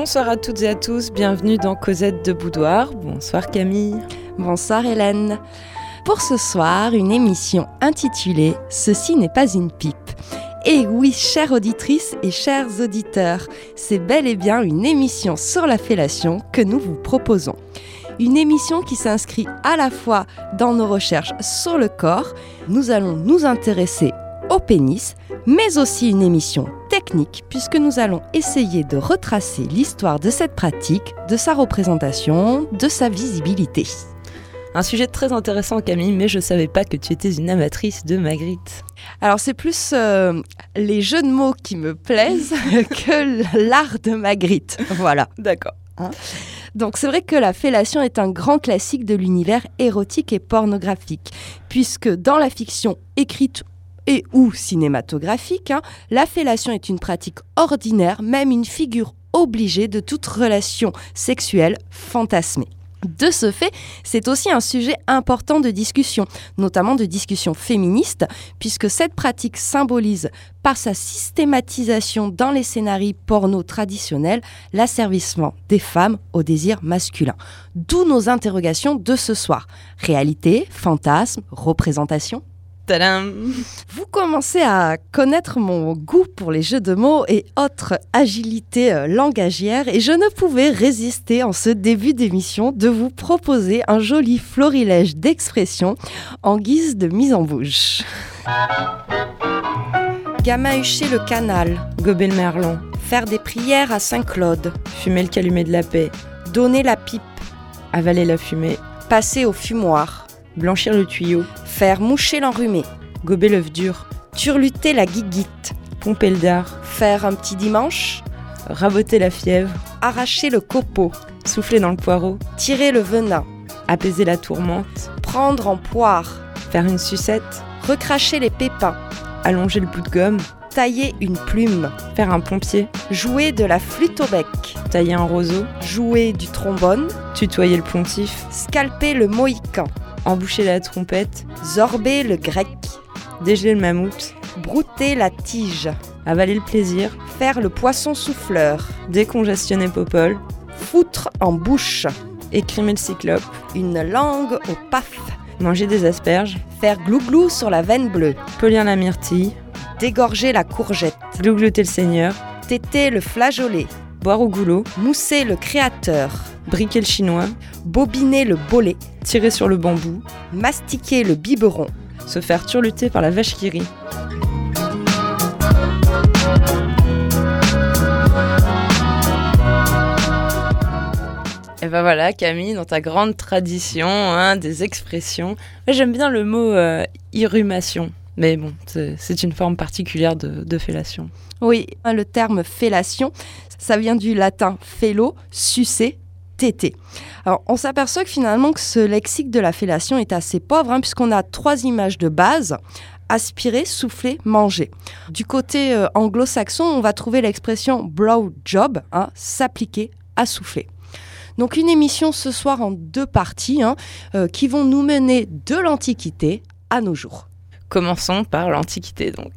Bonsoir à toutes et à tous, bienvenue dans Cosette de Boudoir. Bonsoir Camille. Bonsoir Hélène. Pour ce soir, une émission intitulée Ceci n'est pas une pipe. Et oui, chères auditrices et chers auditeurs, c'est bel et bien une émission sur la fellation que nous vous proposons. Une émission qui s'inscrit à la fois dans nos recherches sur le corps, nous allons nous intéresser au pénis, mais aussi une émission technique puisque nous allons essayer de retracer l'histoire de cette pratique, de sa représentation, de sa visibilité. Un sujet très intéressant Camille, mais je ne savais pas que tu étais une amatrice de Magritte. Alors c'est plus euh, les jeux de mots qui me plaisent que l'art de Magritte. Voilà. D'accord. Hein. Donc c'est vrai que la fellation est un grand classique de l'univers érotique et pornographique, puisque dans la fiction écrite et ou cinématographique, hein, la fellation est une pratique ordinaire, même une figure obligée de toute relation sexuelle fantasmée. De ce fait, c'est aussi un sujet important de discussion, notamment de discussion féministe, puisque cette pratique symbolise, par sa systématisation dans les scénarios porno traditionnels, l'asservissement des femmes au désir masculin. D'où nos interrogations de ce soir. Réalité, fantasme, représentation vous commencez à connaître mon goût pour les jeux de mots et autres agilités euh, langagières et je ne pouvais résister en ce début d'émission de vous proposer un joli florilège d'expressions en guise de mise en bouche. Gamahucher le canal, gober le merlon, faire des prières à Saint-Claude, fumer le calumet de la paix, donner la pipe, avaler la fumée, passer au fumoir, blanchir le tuyau, faire moucher l'enrhumé, gober l'œuf dur, turluter la guiguite, pomper le dard, faire un petit dimanche, raboter la fièvre, arracher le copeau, souffler dans le poireau, tirer le venin, apaiser la tourmente, prendre en poire, faire une sucette, recracher les pépins, allonger le bout de gomme, tailler une plume, faire un pompier, jouer de la flûte au bec, tailler un roseau, jouer du trombone, tutoyer le pontif, scalper le mohican, emboucher la trompette, zorber le grec, dégeler le mammouth, brouter la tige, avaler le plaisir, faire le poisson souffleur, décongestionner Popol, foutre en bouche, écrimer le cyclope, une langue au paf, manger des asperges, faire glouglou sur la veine bleue, polir la myrtille, dégorger la courgette, glouglouter le seigneur, téter le flageolet, boire au goulot, mousser le créateur, briquer le chinois, bobiner le bolet, tirer sur le bambou, mastiquer le biberon, se faire turluter par la vache qui rit. Et ben voilà, Camille, dans ta grande tradition hein, des expressions, j'aime bien le mot euh, irrumation. Mais bon, c'est une forme particulière de, fellation. Oui, le terme fellation, ça vient du latin fello, sucer, téter. Alors, on s'aperçoit que finalement que ce lexique de la fellation est assez pauvre, hein, puisqu'on a trois images de base aspirer, souffler, manger. Du côté euh, anglo-saxon, on va trouver l'expression blow job, hein, s'appliquer à souffler. Donc une émission ce soir en deux parties hein, euh, qui vont nous mener de l'Antiquité à nos jours. Commençons par l'Antiquité donc.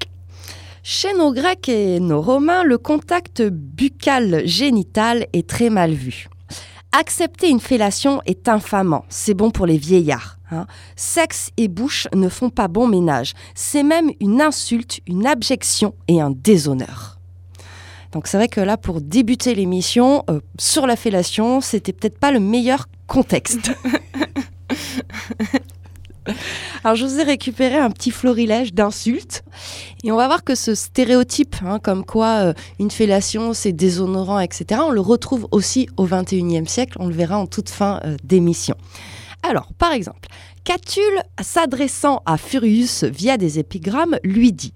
Chez nos Grecs et nos Romains, le contact buccal génital est très mal vu. Accepter une fellation est infamant, c'est bon pour les vieillards. Hein. Sexe et bouche ne font pas bon ménage, c'est même une insulte, une abjection et un déshonneur. Donc c'est vrai que là, pour débuter l'émission euh, sur la fellation, c'était peut-être pas le meilleur contexte. Alors je vous ai récupéré un petit florilège d'insultes et on va voir que ce stéréotype, hein, comme quoi euh, une fellation c'est déshonorant, etc., on le retrouve aussi au XXIe siècle, on le verra en toute fin euh, d'émission. Alors par exemple, Catulle, s'adressant à Furius via des épigrammes, lui dit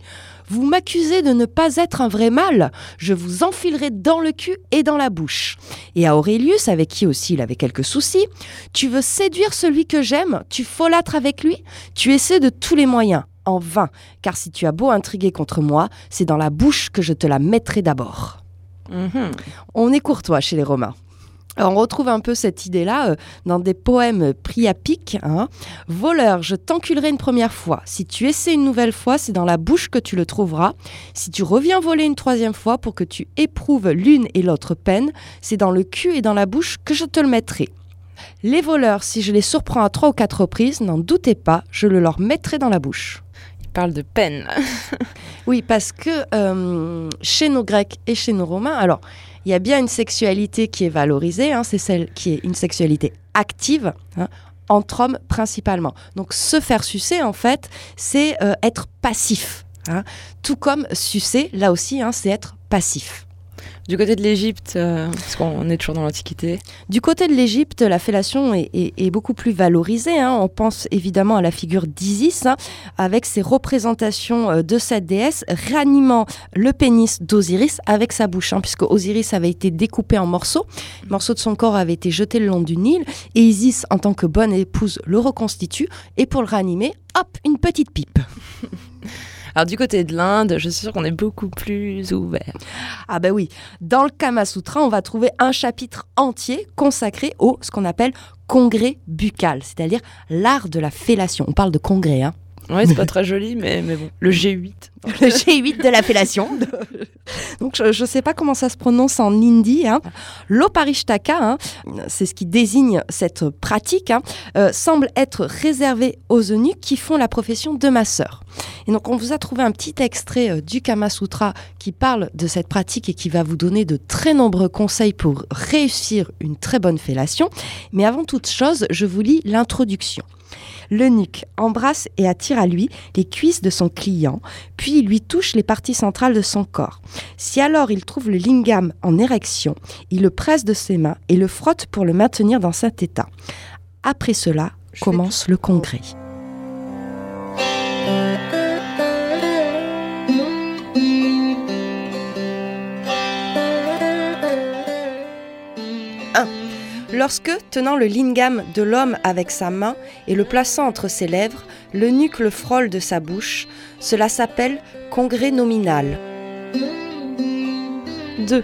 Vous m'accusez de ne pas être un vrai mâle, je vous enfilerai dans le cul et dans la bouche. Et à Aurelius, avec qui aussi il avait quelques soucis Tu veux séduire celui que j'aime, tu folâtres avec lui, tu essaies de tous les moyens. En vain, car si tu as beau intriguer contre moi, c'est dans la bouche que je te la mettrai d'abord. Mhm. On est courtois chez les Romains. On retrouve un peu cette idée-là euh, dans des poèmes priapiques. Hein. Voleur, je t'enculerai une première fois. Si tu essaies une nouvelle fois, c'est dans la bouche que tu le trouveras. Si tu reviens voler une troisième fois pour que tu éprouves l'une et l'autre peine, c'est dans le cul et dans la bouche que je te le mettrai. Les voleurs, si je les surprends à trois ou quatre reprises, n'en doutez pas, je le leur mettrai dans la bouche. Il parle de peine. oui, parce que euh, chez nos Grecs et chez nos Romains, alors il y a bien une sexualité qui est valorisée, hein, c'est celle qui est une sexualité active, hein, entre hommes principalement. Donc se faire sucer, en fait, c'est euh, être passif. Hein. Tout comme sucer, là aussi, c'est être passif. Du côté de l'Égypte, euh, parce qu'on est toujours dans l'Antiquité. Du côté de l'Égypte, la fellation est, beaucoup plus valorisée. Hein. On pense évidemment à la figure d'Isis, hein, avec ses représentations euh, de cette déesse réanimant le pénis d'Osiris avec sa bouche, hein, puisque Osiris avait été découpé en morceaux. Le morceau de son corps avait été jeté le long du Nil, et Isis, en tant que bonne épouse, le reconstitue, et pour le réanimer, hop, une petite pipe. Alors du côté de l'Inde, je suis sûre qu'on est beaucoup plus ouvert. Ah ben oui, dans le Kama Sutra, on va trouver un chapitre entier consacré au ce qu'on appelle congrès buccal, c'est-à-dire l'art de la fellation. On parle de congrès, hein. Ouais, c'est pas très joli, mais, mais bon. Le G8. Le G8 de la fellation. Donc, je ne sais pas comment ça se prononce en hindi. Hein. L'oparishtaka, hein, c'est ce qui désigne cette pratique, hein, euh, semble être réservé aux eunuques qui font la profession de masseur. Et donc, on vous a trouvé un petit extrait euh, du Kama Sutra qui parle de cette pratique et qui va vous donner de très nombreux conseils pour réussir une très bonne fellation. Mais avant toute chose, je vous lis l'introduction. L'eunuque embrasse et attire à lui les cuisses de son client, puis lui touche les parties centrales de son corps. Si alors il trouve le lingam en érection, il le presse de ses mains et le frotte pour le maintenir dans cet état. Après cela commence le congrès. Lorsque, tenant le lingam de l'homme avec sa main et le plaçant entre ses lèvres, l'eunuque le frôle de sa bouche, cela s'appelle congrès nominal. 2.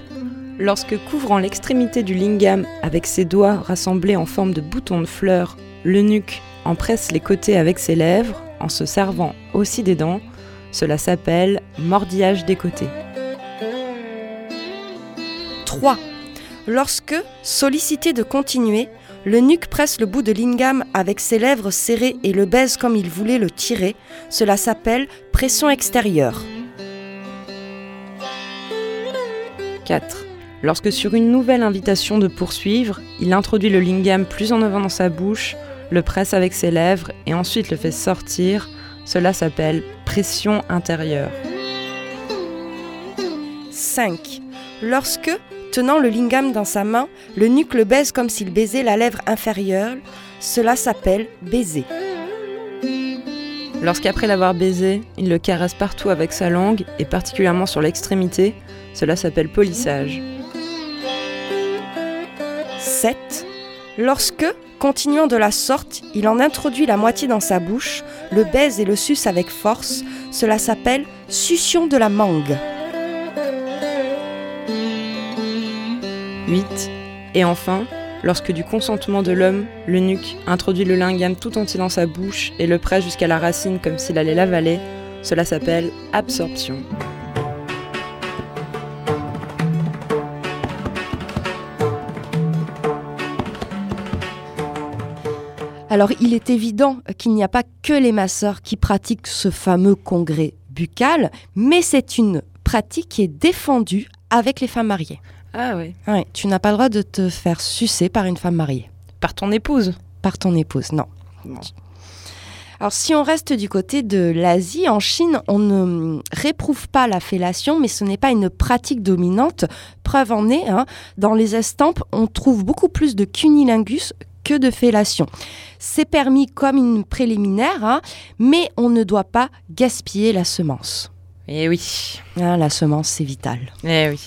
Lorsque, couvrant l'extrémité du lingam avec ses doigts rassemblés en forme de boutons de fleurs, l'eunuque en presse les côtés avec ses lèvres, en se servant aussi des dents, cela s'appelle mordillage des côtés. 3. Lorsque, sollicité de continuer, le nuque presse le bout de lingam avec ses lèvres serrées et le baise comme il voulait le tirer, cela s'appelle pression extérieure. 4. Lorsque sur une nouvelle invitation de poursuivre, il introduit le lingam plus en avant dans sa bouche, le presse avec ses lèvres et ensuite le fait sortir, cela s'appelle pression intérieure. 5. Lorsque, Tenant le lingam dans sa main, le nuque le baise comme s'il baisait la lèvre inférieure. Cela s'appelle baiser. Lorsqu'après l'avoir baisé, il le caresse partout avec sa langue et particulièrement sur l'extrémité, cela s'appelle polissage. 7. Lorsque, continuant de la sorte, il en introduit la moitié dans sa bouche, le baise et le suce avec force, cela s'appelle succion de la mangue. 8. Et enfin, lorsque du consentement de l'homme, l'eunuque introduit le lingam tout entier dans sa bouche et le presse jusqu'à la racine comme s'il allait l'avaler, cela s'appelle absorption. Alors il est évident qu'il n'y a pas que les masseurs qui pratiquent ce fameux congrès buccal, mais c'est une pratique qui est défendue avec les femmes mariées. Ah oui. tu n'as pas le droit de te faire sucer par une femme mariée. Par ton épouse Par ton épouse, non. Alors si on reste du côté de l'Asie, en Chine, on ne réprouve pas la fellation, mais ce n'est pas une pratique dominante. Preuve en est, hein, dans les estampes, on trouve beaucoup plus de cunilingus que de fellation. C'est permis comme une préliminaire, hein, mais on ne doit pas gaspiller la semence. Eh oui. Hein, la semence, c'est vital. Eh oui.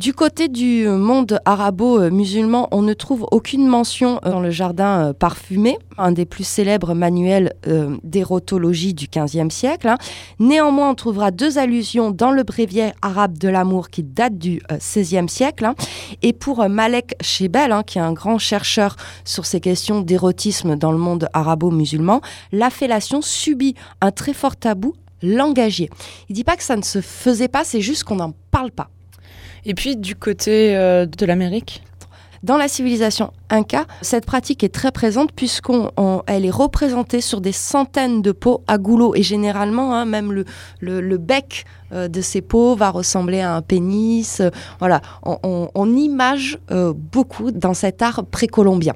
Du côté du monde arabo-musulman, on ne trouve aucune mention dans le jardin euh, parfumé, un des plus célèbres manuels euh, d'érotologie du XVe siècle. Hein. Néanmoins, on trouvera deux allusions dans le bréviaire arabe de l'amour qui date du XVIe siècle. Hein. Et pour Malek Shebel, hein, qui est un grand chercheur sur ces questions d'érotisme dans le monde arabo-musulman, la fellation subit un très fort tabou langagier. Il dit pas que ça ne se faisait pas, c'est juste qu'on n'en parle pas. Et puis du côté euh, de l'Amérique? Dans la civilisation inca, cette pratique est très présente puisqu'elle est représentée sur des centaines de peaux à goulot et généralement hein, même le, le, bec euh, de ces peaux va ressembler à un pénis. Euh, voilà, on, image beaucoup dans cet art précolombien.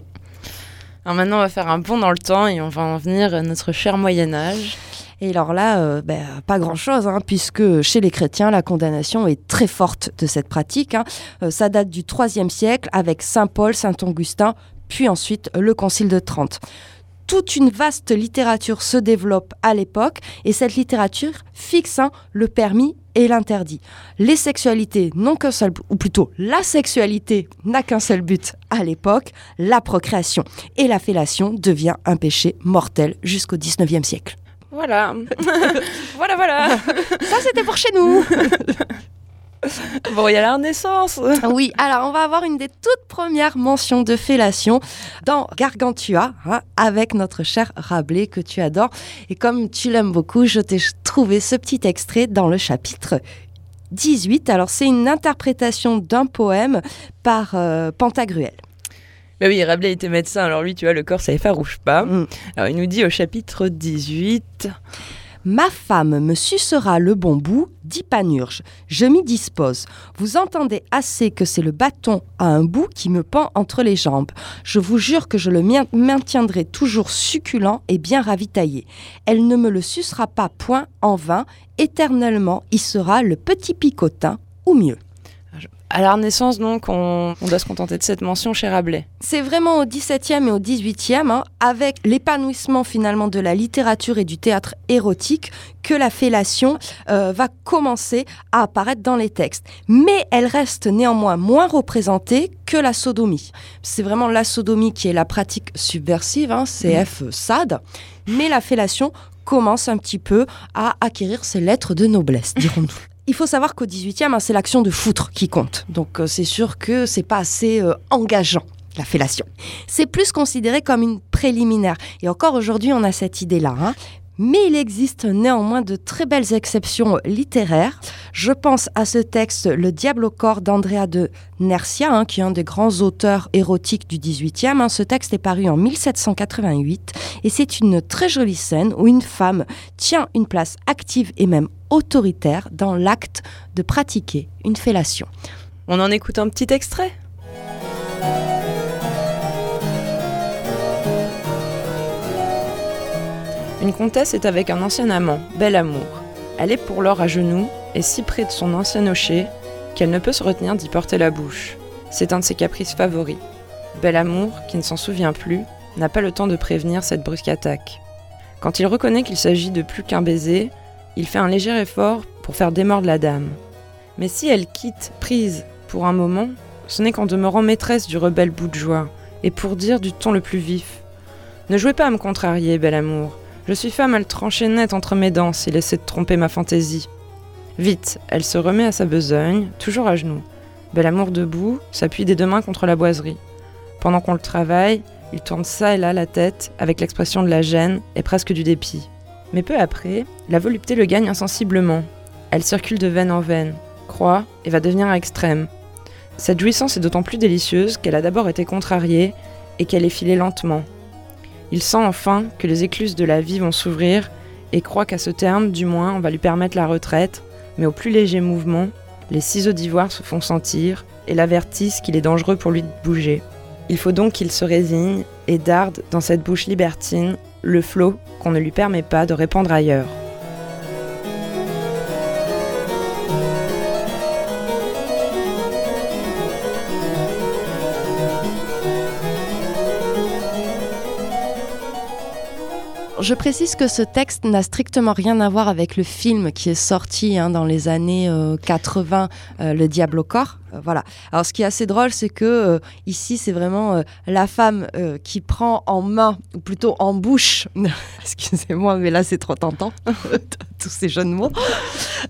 Alors maintenant, on va faire un bond dans le temps et on va en venir à notre cher Moyen Âge. Et alors là, euh, ben, pas grand-chose, hein, puisque chez les chrétiens, la condamnation est très forte de cette pratique. Hein. Euh, ça date du IIIe siècle avec Saint Paul, Saint Augustin, puis ensuite le Concile de Trente toute une vaste littérature se développe à l'époque et cette littérature fixe hein, le permis et l'interdit. Les sexualités n'ont qu'un seul, ou plutôt la sexualité n'a qu'un seul but à l'époque, la procréation. Et la fellation devient un péché mortel jusqu'au 19e siècle. Voilà. voilà, voilà. Ça, c'était pour chez nous. bon, il y a la Renaissance. oui, alors on va avoir une des toutes premières mentions de fellation dans Gargantua, hein, avec notre cher Rabelais que tu adores. Et comme tu l'aimes beaucoup, je t'ai trouvé ce petit extrait dans le chapitre 18. Alors, c'est une interprétation d'un poème par euh, Pantagruel. Bah oui, Rabelais était médecin, alors lui, tu vois, le corps, ça effarouche pas. Mm. Alors il nous dit au chapitre 18... Ma femme me sucera le bon bout, dit Panurge. Je m'y dispose. Vous entendez assez que c'est le bâton à un bout qui me pend entre les jambes. Je vous jure que je le maintiendrai toujours succulent et bien ravitaillé. Elle ne me le sucera pas point en vain. Éternellement, il sera le petit picotin, ou mieux. À la Renaissance, donc, on, doit se contenter de cette mention chez Rabelais. C'est vraiment au XVIIe et au XVIIIe, hein, avec l'épanouissement finalement de la littérature et du théâtre érotique, que la fellation euh, va commencer à apparaître dans les textes. Mais elle reste néanmoins moins représentée que la sodomie. C'est vraiment la sodomie qui est la pratique subversive, hein, CF mmh. SAD, mais la fellation commence un petit peu à acquérir ses lettres de noblesse, dirons-nous. Il faut savoir qu'au 18e, hein, c'est l'action de foutre qui compte. Donc euh, c'est sûr que c'est pas assez euh, engageant la fellation. C'est plus considéré comme une préliminaire. Et encore aujourd'hui, on a cette idée-là. Hein. Mais il existe néanmoins de très belles exceptions littéraires. Je pense à ce texte Le diable au corps d'Andrea de Nercia, hein, qui est un des grands auteurs érotiques du XVIIIe. Hein. Ce texte est paru en 1788 et c'est une très jolie scène où une femme tient une place active et même autoritaire dans l'acte de pratiquer une fellation. On en écoute un petit extrait Une comtesse est avec un ancien amant, bel amour. Elle est pour l'or à genoux et si près de son ancien nocher qu'elle ne peut se retenir d'y porter la bouche. C'est un de ses caprices favoris. Bel amour, qui ne s'en souvient plus, n'a pas le temps de prévenir cette brusque attaque. Quand il reconnaît qu'il s'agit de plus qu'un baiser, il fait un léger effort pour faire démordre la dame. Mais si elle quitte, prise, pour un moment, ce n'est qu'en demeurant maîtresse du rebelle bout de joie, et pour dire du ton le plus vif. Ne jouez pas à me contrarier, bel amour. Je suis femme à le trancher net entre mes dents s'il essaie de tromper ma fantaisie. Vite, elle se remet à sa besogne, toujours à genoux. Bel amour debout, s'appuie des deux mains contre la boiserie. Pendant qu'on le travaille, il tourne ça et là la tête avec l'expression de la gêne et presque du dépit. Mais peu après, la volupté le gagne insensiblement. Elle circule de veine en veine, croît et va devenir extrême. Cette jouissance est d'autant plus délicieuse qu'elle a d'abord été contrariée et qu'elle est filée lentement, il sent enfin que les écluses de la vie vont s'ouvrir et croit qu'à ce terme, du moins, on va lui permettre la retraite, mais au plus léger mouvement, les ciseaux d'ivoire se font sentir et l'avertissent qu'il est dangereux pour lui de bouger. Il faut donc qu'il se résigne et darde dans cette bouche libertine le flot qu'on ne lui permet pas de répandre ailleurs. Je précise que ce texte n'a strictement rien à voir avec le film qui est sorti hein, dans les années 80, euh, euh, Le Diable au corps. Euh, voilà. Alors, ce qui est assez drôle, c'est que ici, c'est vraiment la femme qui prend en main, ou plutôt en bouche, excusez-moi, mais là, c'est trop tentant, tous ces jeunes mots,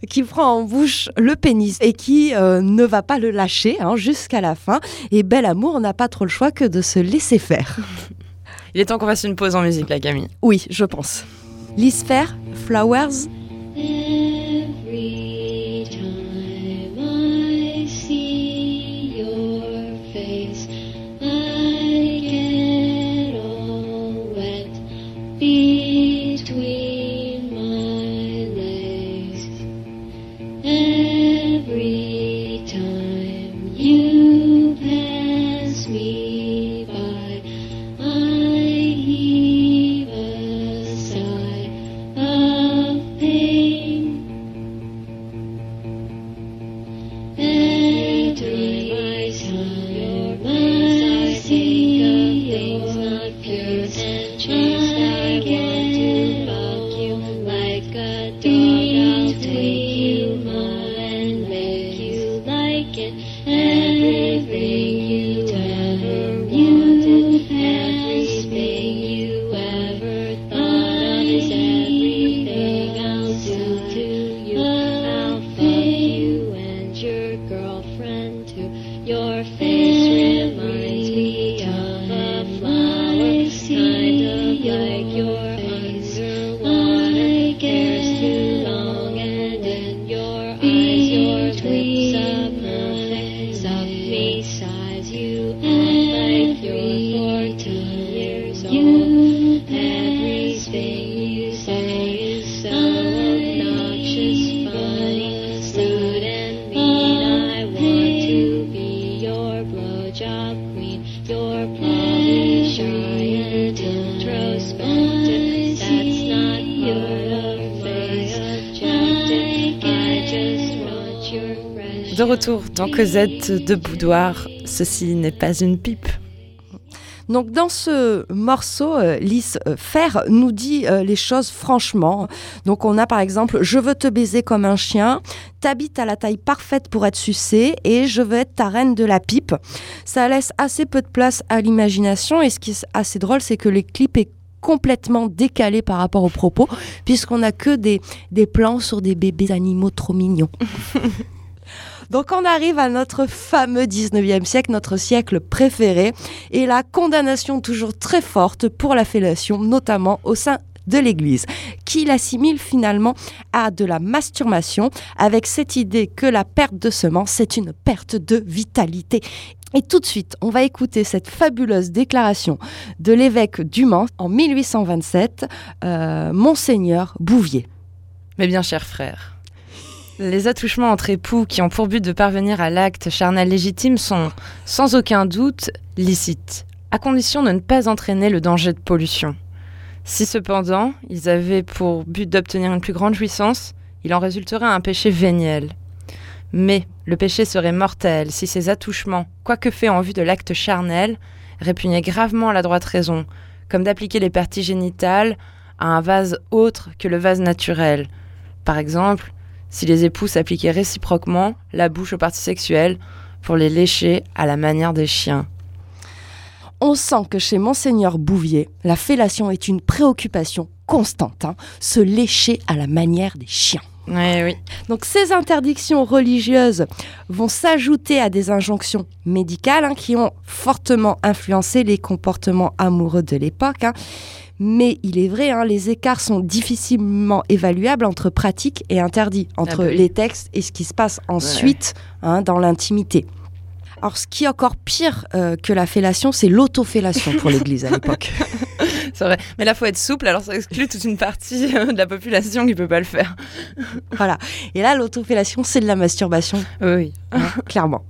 qui prend en bouche le pénis et qui ne va pas le lâcher hein, jusqu'à la fin. Et Bel Amour n'a pas trop le choix que de se laisser faire. Il est temps qu'on fasse une pause en musique, la Camille. Oui, je pense. L'Isphère, Flowers. De retour dans Cosette de Boudoir, ceci n'est pas une pipe. Donc dans ce morceau, euh, Lys euh, Fer nous dit euh, les choses franchement. Donc on a par exemple Je veux te baiser comme un chien, t'habites à la taille parfaite pour être sucé et je veux être ta reine de la pipe. Ça laisse assez peu de place à l'imagination et ce qui est assez drôle c'est que les clips complètement décalé par rapport aux propos, puisqu'on n'a que des, des plans sur des bébés animaux trop mignons. Donc on arrive à notre fameux 19e siècle, notre siècle préféré, et la condamnation toujours très forte pour la fellation, notamment au sein de l'Église, qui l'assimile finalement à de la masturbation, avec cette idée que la perte de semence, c'est une perte de vitalité. Et tout de suite, on va écouter cette fabuleuse déclaration de l'évêque du Mans en 1827, euh, Monseigneur Bouvier. Mais bien cher frère, les attouchements entre époux qui ont pour but de parvenir à l'acte charnel légitime sont, sans aucun doute, licites, à condition de ne pas entraîner le danger de pollution. Si cependant ils avaient pour but d'obtenir une plus grande jouissance, il en résulterait un péché véniel. Mais le péché serait mortel si ces attouchements, quoique faits en vue de l'acte charnel, répugnaient gravement la droite raison, comme d'appliquer les parties génitales à un vase autre que le vase naturel. Par exemple, si les époux s'appliquaient réciproquement la bouche aux parties sexuelles pour les lécher à la manière des chiens. On sent que chez Monseigneur Bouvier, la fellation est une préoccupation constante, hein, se lécher à la manière des chiens. Oui, oui. Donc ces interdictions religieuses vont s'ajouter à des injonctions médicales hein, qui ont fortement influencé les comportements amoureux de l'époque. Hein. Mais il est vrai, hein, les écarts sont difficilement évaluables entre pratique et interdit, entre ah bah les textes et ce qui se passe ensuite dans l'intimité. Alors, ce qui est encore pire euh, que la fellation, c'est l'autofellation pour l'Église à l'époque. c'est vrai. Mais là, il faut être souple, alors ça exclut toute une partie euh, de la population qui ne peut pas le faire. voilà. Et là, l'autofellation, c'est de la masturbation. Oui. Hein, clairement.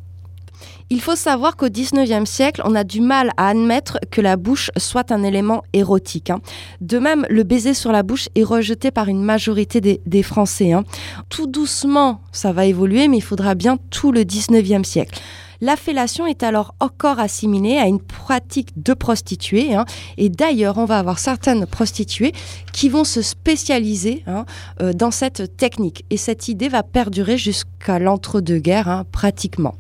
Il faut savoir qu'au XIXe siècle, on a du mal à admettre que la bouche soit un élément érotique. Hein. De même, le baiser sur la bouche est rejeté par une majorité des, Français. Hein. Tout doucement, ça va évoluer, mais il faudra bien tout le XIXe siècle. La fellation est alors encore assimilée à une pratique de prostituée. hein. et d'ailleurs, on va avoir certaines prostituées qui vont se spécialiser hein, euh, dans cette technique. Et cette idée va perdurer jusqu'à l'entre-deux-guerres, hein, pratiquement.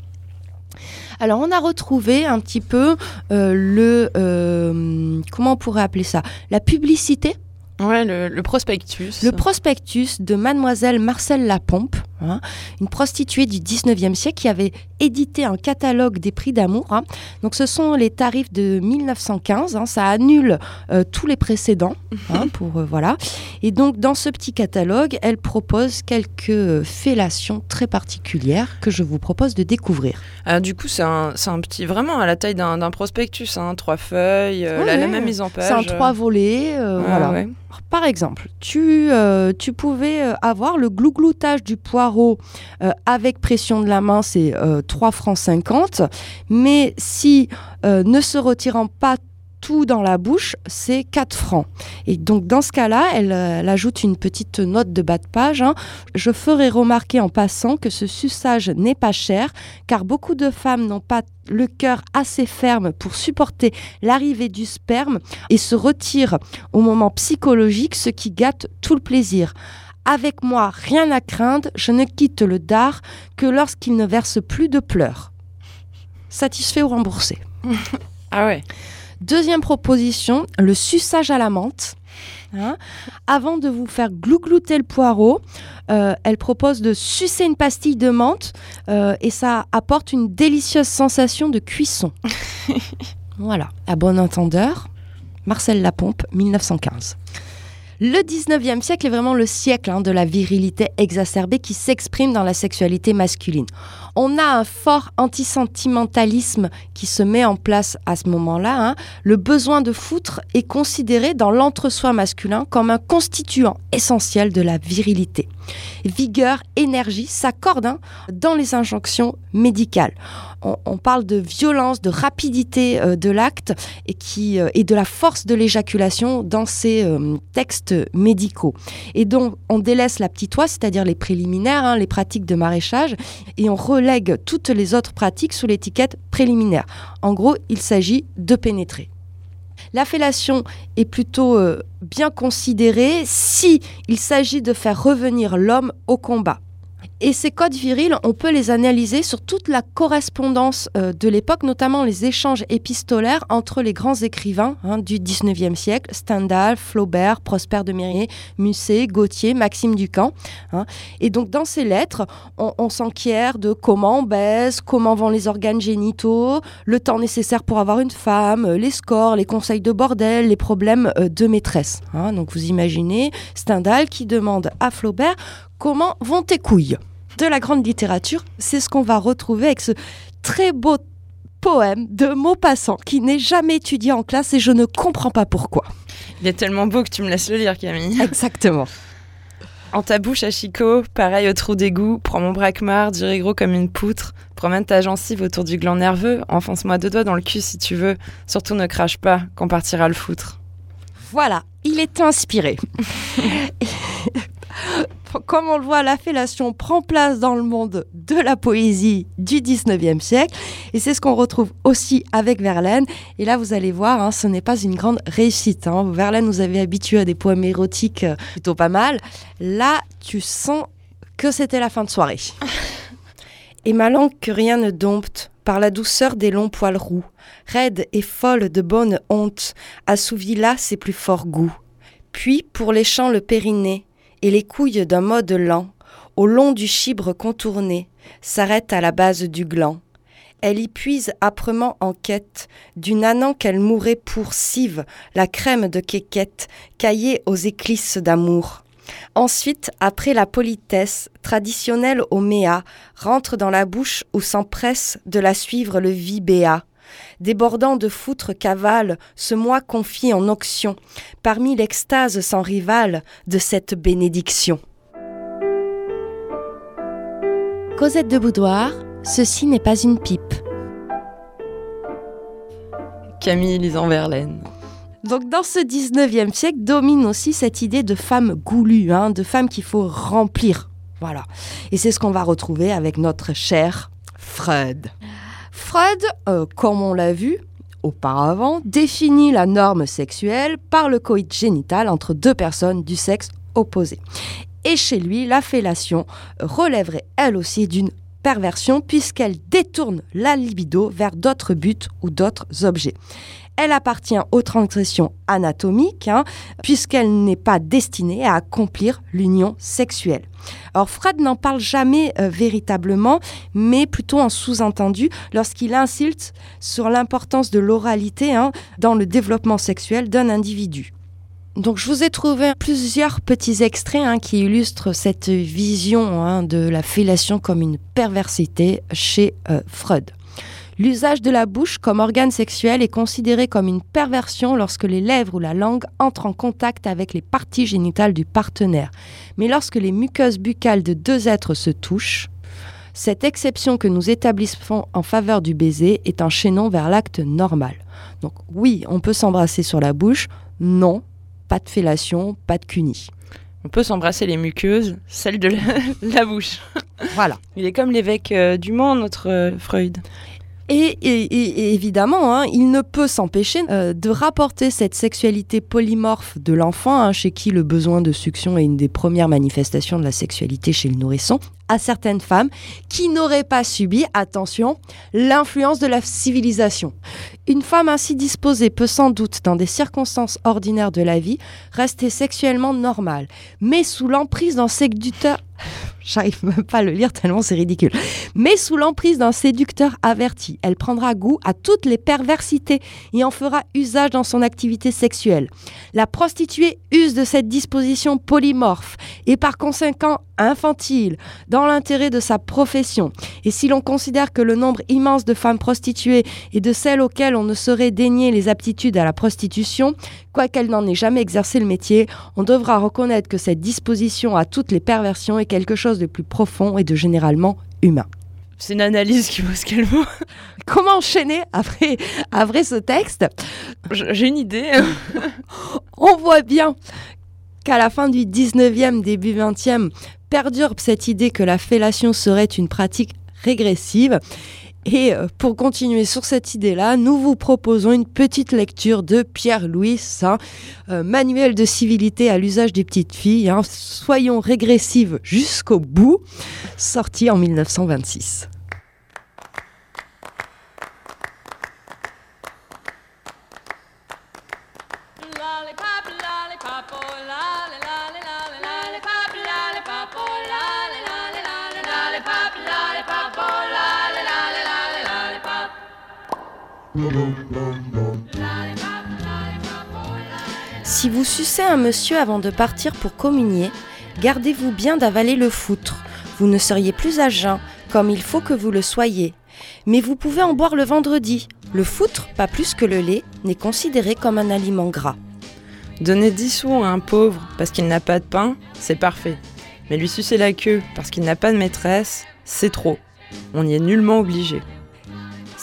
Alors, on a retrouvé un petit peu euh, le. euh, comment on pourrait appeler ça? La publicité Ouais, le, le prospectus. le prospectus de mademoiselle Marcelle Lapompe, hein, une prostituée du 19e siècle qui avait édité un catalogue des prix d'amour. hein. Donc ce sont les tarifs de 1915, hein, ça annule euh, tous les précédents. hein, pour, euh, voilà. Et donc dans ce petit catalogue, elle propose quelques fellations très particulières que je vous propose de découvrir. Ah, du coup, c'est un, petit, vraiment à la taille d'un prospectus, trois feuilles, euh, Ouais, la, même mise en page. C'est un trois volets. Ouais, voilà. ouais. Par exemple, tu, euh, pouvais euh, avoir le glougloutage du poireau euh, avec pression de la main, c'est euh, 3 francs 50. Mais si ne se retirant pas tout dans la bouche, c'est 4 francs. Et donc dans ce cas-là, elle, euh, elle ajoute une petite note de bas de page. hein. Je ferai remarquer en passant que ce suçage n'est pas cher, car beaucoup de femmes n'ont pas le cœur assez ferme pour supporter l'arrivée du sperme et se retirent au moment psychologique, ce qui gâte tout le plaisir. Avec moi, rien à craindre, je ne quitte le dard que lorsqu'il ne verse plus de pleurs. Satisfait ou remboursé? Ah ouais. Deuxième proposition, le suçage à la menthe. Hein. Avant de vous faire glouglouter le poireau, euh, elle propose de sucer une pastille de menthe euh, et ça apporte une délicieuse sensation de cuisson. voilà, à bon entendeur, Marcel Lapompe, 1915. Le 19e siècle est vraiment le siècle hein, de la virilité exacerbée qui s'exprime dans la sexualité masculine. On a un fort antisentimentalisme qui se met en place à ce moment-là. hein. Le besoin de foutre est considéré dans l'entre-soi masculin comme un constituant essentiel de la virilité. Vigueur, énergie s'accordent hein, dans les injonctions médicales. On, parle de violence, de rapidité euh, de l'acte euh, et de la force de l'éjaculation dans ces euh, textes médicaux. Et donc, on délaisse la petite oie, c'est-à-dire les préliminaires, hein, les pratiques de maraîchage, et on relègue toutes les autres pratiques sous l'étiquette préliminaire. En gros, il s'agit de pénétrer. La fellation est plutôt euh, bien considérée si il s'agit de faire revenir l'homme au combat. Et ces codes virils, on peut les analyser sur toute la correspondance euh, de l'époque, notamment les échanges épistolaires entre les grands écrivains hein, du 19e siècle, Stendhal, Flaubert, Prosper de Mérier, Musset, Gautier, Maxime Ducamp. hein. Et donc dans ces lettres, on, on s'enquiert de comment on baise, comment vont les organes génitaux, le temps nécessaire pour avoir une femme, euh, les scores, les conseils de bordel, les problèmes euh, de maîtresse. hein. Donc vous imaginez Stendhal qui demande à Flaubert comment vont tes couilles de la grande littérature, c'est ce qu'on va retrouver avec ce très beau poème de Maupassant qui n'est jamais étudié en classe et je ne comprends pas pourquoi. Il est tellement beau que tu me laisses le lire, Camille. Exactement. En ta bouche à pareil au trou d'égout, prends mon braquemar, dirai gros comme une poutre, promène ta gencive autour du gland nerveux, enfonce-moi deux doigts dans le cul si tu veux, surtout ne crache pas, qu'on partira le foutre. Voilà, il est inspiré. Comme on le voit, la fellation prend place dans le monde de la poésie du 19e siècle. Et c'est ce qu'on retrouve aussi avec Verlaine. Et là, vous allez voir, hein, ce n'est pas une grande réussite. hein. Verlaine nous avait habitués à des poèmes érotiques euh, plutôt pas mal. Là, tu sens que c'était la fin de soirée. Et ma langue que rien ne dompte par la douceur des longs poils roux, raide et folle de bonne honte, assouvit là ses plus forts goûts. Puis, pour les champs le périnée, et les couilles d'un mode lent, au long du chibre contourné, s'arrête à la base du gland. Elle y puise âprement en quête d'une anan qu'elle mourait pour cive, la crème de quéquette, caillée aux éclisses d'amour. Ensuite, après la politesse, traditionnelle au méa, rentre dans la bouche où s'empresse de la suivre le vibéa. Débordant de foutre cavale, ce moi confie en onction, parmi l'extase sans rivale de cette bénédiction. Cosette de Boudoir, ceci n'est pas une pipe. Camille lisant Verlaine. Donc dans ce 19e siècle domine aussi cette idée de femme goulue, hein, de femme qu'il faut remplir. Voilà. Et c'est ce qu'on va retrouver avec notre cher Freud. Freud, euh, comme on l'a vu auparavant, définit la norme sexuelle par le coït génital entre deux personnes du sexe opposé. Et chez lui, la fellation relèverait elle aussi d'une perversion puisqu'elle détourne la libido vers d'autres buts ou d'autres objets. Elle appartient aux transgressions anatomiques, hein, puisqu'elle n'est pas destinée à accomplir l'union sexuelle. Alors Freud n'en parle jamais euh, véritablement, mais plutôt en sous-entendu lorsqu'il insulte sur l'importance de l'oralité hein, dans le développement sexuel d'un individu. Donc je vous ai trouvé plusieurs petits extraits hein, qui illustrent cette vision de la fellation comme une perversité chez euh, Freud. L'usage de la bouche comme organe sexuel est considéré comme une perversion lorsque les lèvres ou la langue entrent en contact avec les parties génitales du partenaire. Mais lorsque les muqueuses buccales de deux êtres se touchent, cette exception que nous établissons en faveur du baiser est un chaînon vers l'acte normal. Donc oui, on peut s'embrasser sur la bouche, non, pas de fellation, pas de cunie. On peut s'embrasser les muqueuses, celle de la, bouche. Voilà. Il est comme l'évêque euh, du Mans, notre euh, Freud. Et, évidemment, hein, il ne peut s'empêcher euh, de rapporter cette sexualité polymorphe de l'enfant, hein, chez qui le besoin de succion est une des premières manifestations de la sexualité chez le nourrisson, à certaines femmes qui n'auraient pas subi, attention, l'influence de la civilisation. Une femme ainsi disposée peut sans doute, dans des circonstances ordinaires de la vie, rester sexuellement normale, mais sous l'emprise d'un séducteur J'arrive même pas à le lire tellement c'est ridicule. Mais sous l'emprise d'un séducteur averti, elle prendra goût à toutes les perversités et en fera usage dans son activité sexuelle. La prostituée use de cette disposition polymorphe et par conséquent infantile dans l'intérêt de sa profession. Et si l'on considère que le nombre immense de femmes prostituées et de celles auxquelles on ne saurait dénier les aptitudes à la prostitution, quoiqu'elle n'en ait jamais exercé le métier, on devra reconnaître que cette disposition à toutes les perversions est quelque chose de plus profond et de généralement humain. C'est une analyse qui vaut ce qu'elle vaut. Comment enchaîner après, après ce texte? J'ai une idée. on voit bien qu'à la fin du 19e, début 20e, perdure cette idée que la fellation serait une pratique régressive. Et euh, pour continuer sur cette idée-là, nous vous proposons une petite lecture de Pierre-Louis Saint, euh, manuel de civilité à l'usage des petites filles, hein. Soyons régressives jusqu'au bout, sorti en 1926. Si vous sucez un monsieur avant de partir pour communier, gardez-vous bien d'avaler le foutre. Vous ne seriez plus à jeun, comme il faut que vous le soyez. Mais vous pouvez en boire le vendredi. Le foutre, pas plus que le lait, n'est considéré comme un aliment gras. Donner 10 sous à un pauvre parce qu'il n'a pas de pain, c'est parfait. Mais lui sucer la queue parce qu'il n'a pas de maîtresse, c'est trop. On n'y est nullement obligé.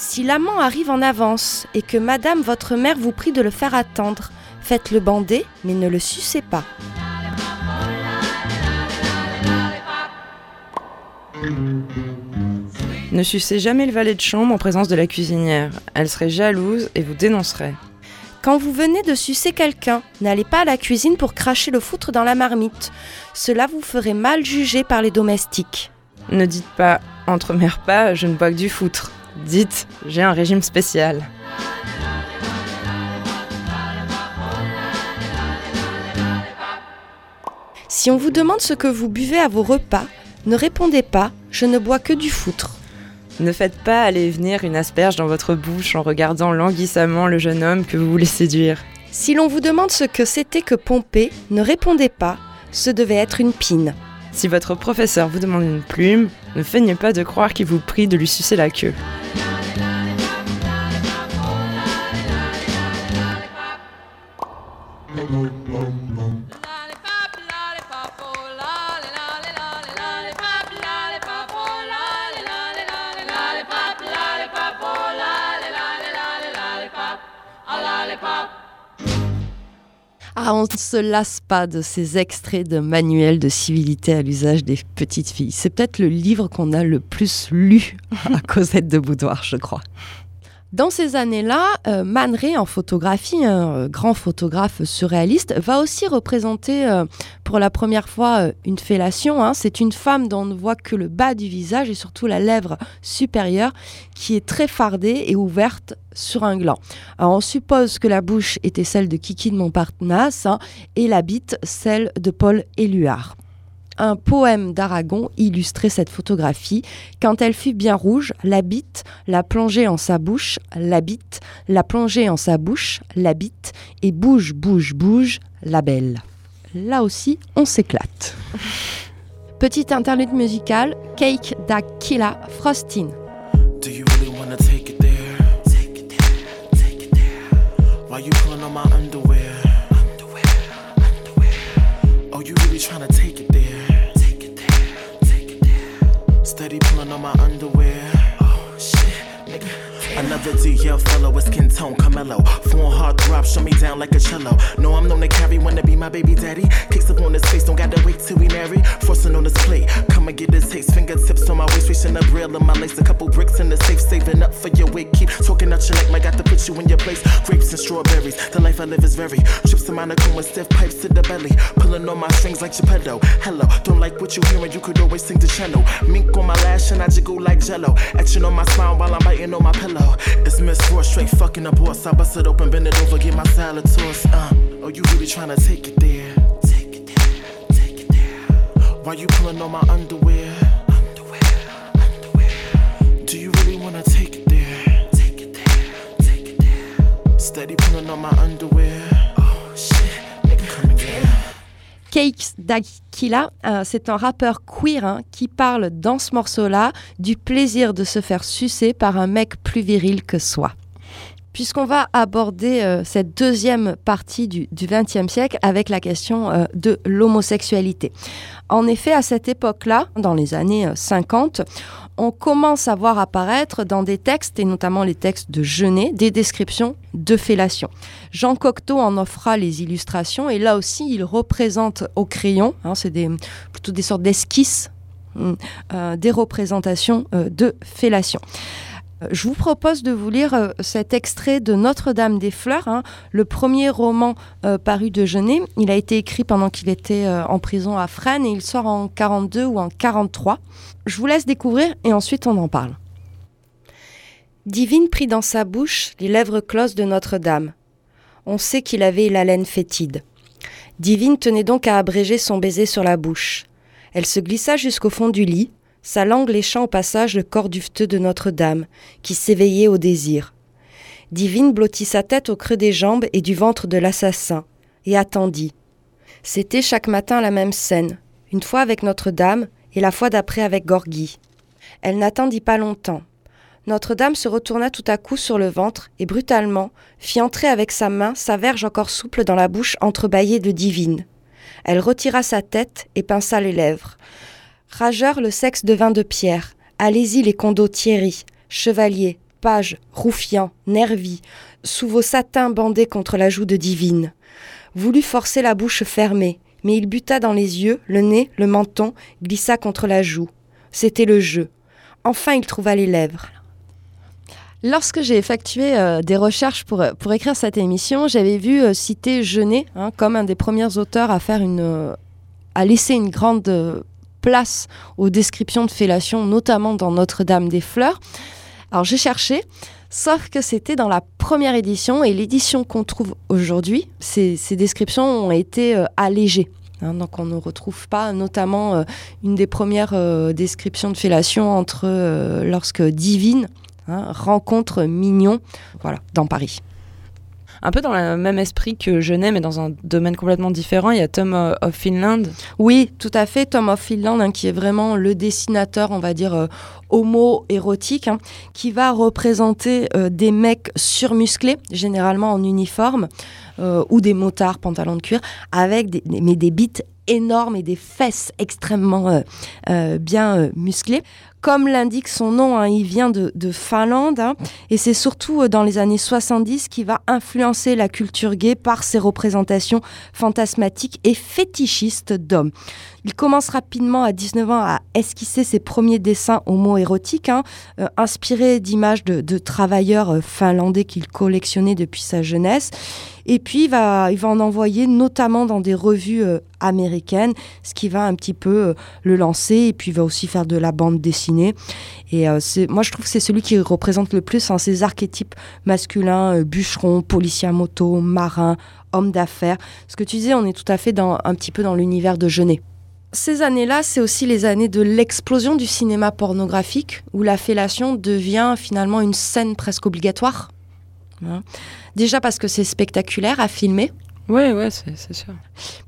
Si l'amant arrive en avance et que madame votre mère vous prie de le faire attendre, faites-le bander, mais ne le sucez pas. Ne sucez jamais le valet de chambre en présence de la cuisinière. Elle serait jalouse et vous dénoncerait. Quand vous venez de sucer quelqu'un, n'allez pas à la cuisine pour cracher le foutre dans la marmite. Cela vous ferait mal juger par les domestiques. Ne dites pas entre mes repas, je ne bois que du foutre. Dites, j'ai un régime spécial. Si on vous demande ce que vous buvez à vos repas, ne répondez pas je ne bois que du foutre. Ne faites pas aller venir une asperge dans votre bouche en regardant languissamment le jeune homme que vous voulez séduire. Si l'on vous demande ce que c'était que pomper, ne répondez pas ce devait être une pine. Si votre professeur vous demande une plume, ne feignez pas de croire qu'il vous prie de lui sucer la queue. Ah, on ne se lasse pas de ces extraits de manuels de civilité à l'usage des petites filles. C'est peut-être le livre qu'on a le plus lu à Cosette de Boudoir, je crois. Dans ces années-là, euh, en photographie, un euh, grand photographe surréaliste, va aussi représenter euh, pour la première fois euh, une fellation. hein. C'est une femme dont on ne voit que le bas du visage et surtout la lèvre supérieure qui est très fardée et ouverte sur un gland. On suppose que la bouche était celle de Kiki de Montparnasse hein, et la bite celle de Paul Éluard. Un poème d'Aragon illustrait cette photographie. Quand elle fut bien rouge, la bite la plongeait en sa bouche, la bite la plongeait en sa bouche, la bite, et bouge, bouge, bouge, la belle. Là aussi, on s'éclate. Petite interlude musicale, Cake d'Aquila Frostin. Do you really wanna take it there? Take it there, take it there. Why you pulling on my underwear? Underwear, underwear. Oh, you really tryna take 30 pulling on my underwear. Another DL fellow with skin tone, Carmelo. Four hard drop, show me down like a cello. No, I'm known to carry, wanna be my baby daddy. Kicks up on his face, don't gotta wait till we marry. Forcing on his plate, come and get his taste. Fingertips on my waist, reaching the braille of my lace. A couple bricks in the safe, saving up for your weight. Keep talking out your neck, might got to put you in your place. Grapes and strawberries, the life I live is very. Trips to Monaco and stiff pipes to the belly. Pulling on my strings like Geppetto. Hello, don't like what you hearing, you could always sing the channel. Mink on my lash and I jiggle like jello. Action on my spine while I'm biting on my pillow. It's Miss Four straight fucking up boss. I bust it open, bend it over, get my salad tossed. Uh, oh, you really tryna take it there? Take it there, take it there. Why you pulling on my underwear? Underwear, underwear. Do you really wanna take it there? Take it there, take it there. Steady pulling on my underwear. Cakes d'Aquila, euh, c'est un rappeur queer hein, qui parle dans ce morceau-là du plaisir de se faire sucer par un mec plus viril que soi. Puisqu'on va aborder euh, cette deuxième partie du XXe siècle avec la question euh, de l'homosexualité. En effet, à cette époque-là, dans les années euh, 50, on commence à voir apparaître dans des textes, et notamment les textes de Genet, des descriptions de fellation. Jean Cocteau en offra les illustrations, et là aussi, il représente au crayon, hein, c'est des, plutôt des sortes d'esquisses, euh, des représentations euh, de fellation. Je vous propose de vous lire euh, cet extrait de Notre-Dame des Fleurs, hein, le premier roman euh, paru de Genet. Il a été écrit pendant qu'il était euh, en prison à Fresnes et il sort en 42 ou en 43. Je vous laisse découvrir et ensuite on en parle. Divine prit dans sa bouche les lèvres closes de Notre-Dame. On sait qu'il avait la fétide. Divine tenait donc à abréger son baiser sur la bouche. Elle se glissa jusqu'au fond du lit, sa langue léchant au passage le corps duveteux de Notre-Dame, qui s'éveillait au désir. Divine blottit sa tête au creux des jambes et du ventre de l'assassin, et attendit. C'était chaque matin la même scène, une fois avec Notre-Dame et la fois d'après avec Gorgy. Elle n'attendit pas longtemps. Notre-Dame se retourna tout à coup sur le ventre et brutalement fit entrer avec sa main sa verge encore souple dans la bouche entrebâillée de divine. Elle retira sa tête et pinça les lèvres. Rageur, le sexe devint de pierre. Allez-y les condottieri, chevaliers, pages, roufiants, nervis, sous vos satins bandés contre la joue de divine. Voulut forcer la bouche fermée, mais il buta dans les yeux, le nez, le menton, glissa contre la joue. C'était le jeu. Enfin, il trouva les lèvres. Lorsque j'ai effectué euh, des recherches pour, écrire cette émission, j'avais vu euh, citer Genet hein, comme un des premiers auteurs à euh, à laisser une grande place aux descriptions de fellation, notamment dans Notre-Dame des Fleurs. Alors j'ai cherché, sauf que c'était dans la première édition et l'édition qu'on trouve aujourd'hui, ces, descriptions ont été euh, allégées. Hein, donc on ne retrouve pas notamment euh, une des premières euh, descriptions de fellation entre lorsque Divine hein, rencontre Mignon, voilà, dans Paris. Un peu dans le même esprit que Genet, mais dans un domaine complètement différent, il y a Tom euh, of Finland. Oui, tout à fait. Tom of Finland, hein, qui est vraiment le dessinateur, on va dire, euh, homo-érotique, hein, qui va représenter euh, des mecs surmusclés, généralement en uniforme, ou des motards, pantalons de cuir, avec des, mais des bites énormes et des fesses extrêmement bien musclées. Comme l'indique son nom, hein, il vient de, de Finlande hein, et c'est surtout euh, dans les années 70 qu'il va influencer la culture gay par ses représentations fantasmatiques et fétichistes d'hommes. Il commence rapidement à 19 ans à esquisser ses premiers dessins homo-érotiques, hein, euh, inspirés d'images de, travailleurs euh, finlandais qu'il collectionnait depuis sa jeunesse. Et puis, il va, en envoyer notamment dans des revues euh, américaines, ce qui va un petit peu le lancer. Et puis, il va aussi faire de la bande dessinée. Et moi, je trouve que c'est celui qui représente le plus hein, ces archétypes masculins, bûcheron, policier à moto, marin, homme d'affaires. Ce que tu disais, on est tout à fait dans, un petit peu dans l'univers de Genet. Ces années-là, c'est aussi les années de l'explosion du cinéma pornographique, où la fellation devient finalement une scène presque obligatoire. Hein. Déjà parce que c'est spectaculaire à filmer, Ouais, ouais, c'est c'est sûr.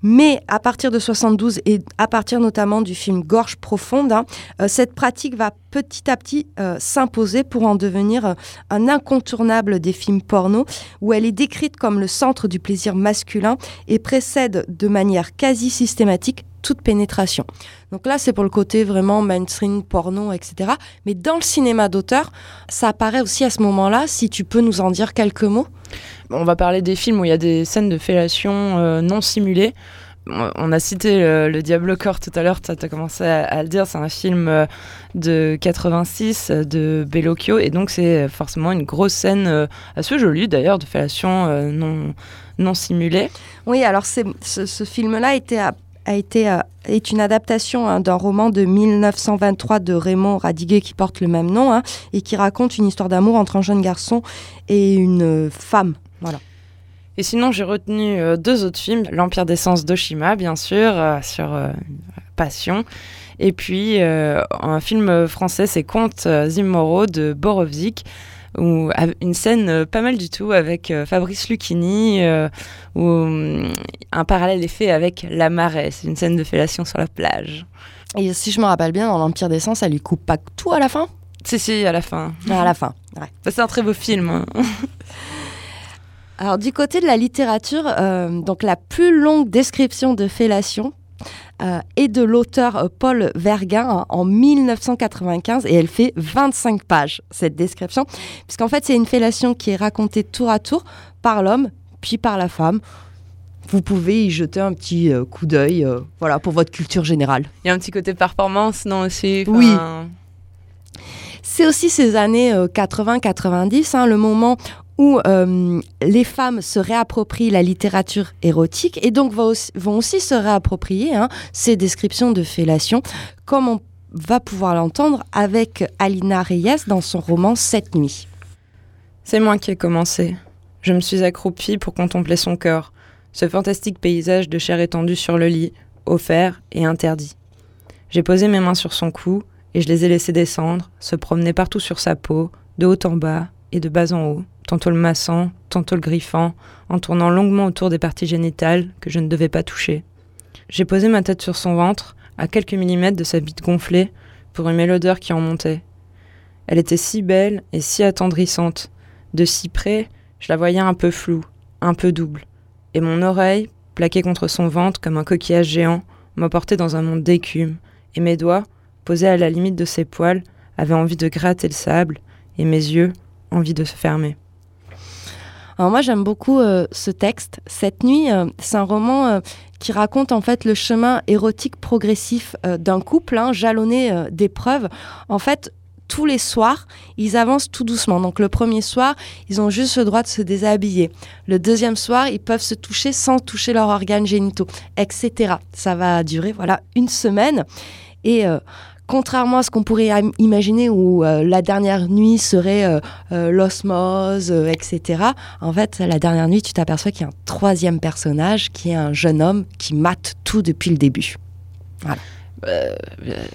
mais à partir de 72 et à partir notamment du film Gorge profonde, hein, euh, cette pratique va petit à petit euh, s'imposer pour en devenir euh, un incontournable des films porno, où elle est décrite comme le centre du plaisir masculin et précède de manière quasi systématique toute pénétration. Donc là, c'est pour le côté vraiment mainstream, porno, etc. Mais dans le cinéma d'auteur, ça apparaît aussi à ce moment-là, si tu peux nous en dire quelques mots. On va parler des films où il y a des scènes de fellation euh, non simulées. On a cité euh, Le Diable Corps tout à l'heure, tu as commencé à, à le dire, c'est un film euh, de 86 euh, de Bellocchio, et donc c'est forcément une grosse scène assez jolie d'ailleurs de fellation non, non simulée. Oui, alors ce, ce film-là était, a, a été, euh, est une adaptation hein, d'un roman de 1923 de Raymond Radiguet qui porte le même nom hein, et qui raconte une histoire d'amour entre un jeune garçon et une femme. Voilà. Et sinon, j'ai retenu euh, deux autres films. L'Empire d'essence d'Oshima, bien sûr, euh, sur Passion. Et puis, un film français, c'est Contes immoraux de Borovzik, où une scène euh, pas mal du tout avec euh, Fabrice Lucchini, euh, où hum, un parallèle est fait avec La Marée. C'est une scène de fellation sur la plage. Et si je me rappelle bien, dans l'Empire des Sens, ça lui coupe pas tout à la fin? Si, si, à la fin. Ah, À la fin, ouais. C'est un très beau film. hein. Alors du côté de la littérature, euh, donc la plus longue description de fellation euh, est de l'auteur euh, Paul Verguin hein, en 1995 et elle fait 25 pages cette description, puisqu'en fait c'est une fellation qui est racontée tour à tour par l'homme puis par la femme. Vous pouvez y jeter un petit euh, coup d'œil, euh, voilà, pour votre culture générale. Il y a un petit côté performance, non aussi Oui. C'est aussi ces années euh, 80-90, hein, le moment où euh, les femmes se réapproprient la littérature érotique et donc vont aussi, se réapproprier hein, ces descriptions de fellation, comme on va pouvoir l'entendre avec Alina Reyes dans son roman Cette nuit. C'est moi qui ai commencé. Je me suis accroupie pour contempler son corps, ce fantastique paysage de chair étendue sur le lit, offert et interdit. J'ai posé mes mains sur son cou et je les ai laissées descendre, se promener partout sur sa peau, de haut en bas et de bas en haut, tantôt le massant, tantôt le griffant, en tournant longuement autour des parties génitales que je ne devais pas toucher. J'ai posé ma tête sur son ventre, à quelques millimètres de sa bite gonflée, pour aimer l'odeur qui en montait. Elle était si belle et si attendrissante. De si près, je la voyais un peu floue, un peu double. Et mon oreille, plaquée contre son ventre comme un coquillage géant, m'emportait dans un monde d'écume, et mes doigts, posés à la limite de ses poils, avaient envie de gratter le sable, et mes yeux, envie de se fermer. Alors moi j'aime beaucoup euh, ce texte. Cette nuit, euh, c'est un roman euh, qui raconte en fait le chemin érotique progressif d'un couple, hein, jalonné d'épreuves. En fait, tous les soirs, ils avancent tout doucement. Donc le premier soir, ils ont juste le droit de se déshabiller. Le deuxième soir, ils peuvent se toucher sans toucher leurs organes génitaux, etc. Ça va durer voilà une semaine. Et contrairement à ce qu'on pourrait im- imaginer où euh, la dernière nuit serait euh, euh, l'osmose, euh, etc. En fait, la dernière nuit, tu t'aperçois qu'il y a un troisième personnage qui est un jeune homme qui mate tout depuis le début. Euh,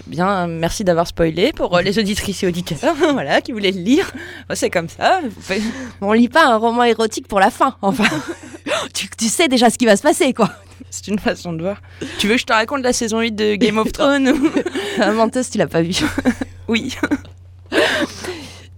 bien, merci d'avoir spoilé pour euh, les auditrices et auditeurs, voilà, qui voulaient le lire. Bah, c'est comme ça. On lit pas un roman érotique pour la fin, enfin. tu, tu sais déjà ce qui va se passer, quoi. C'est une façon de voir. Tu veux que je te raconte la saison 8 de Game of Thrones? La menteuse, tu l'as pas vu. Oui.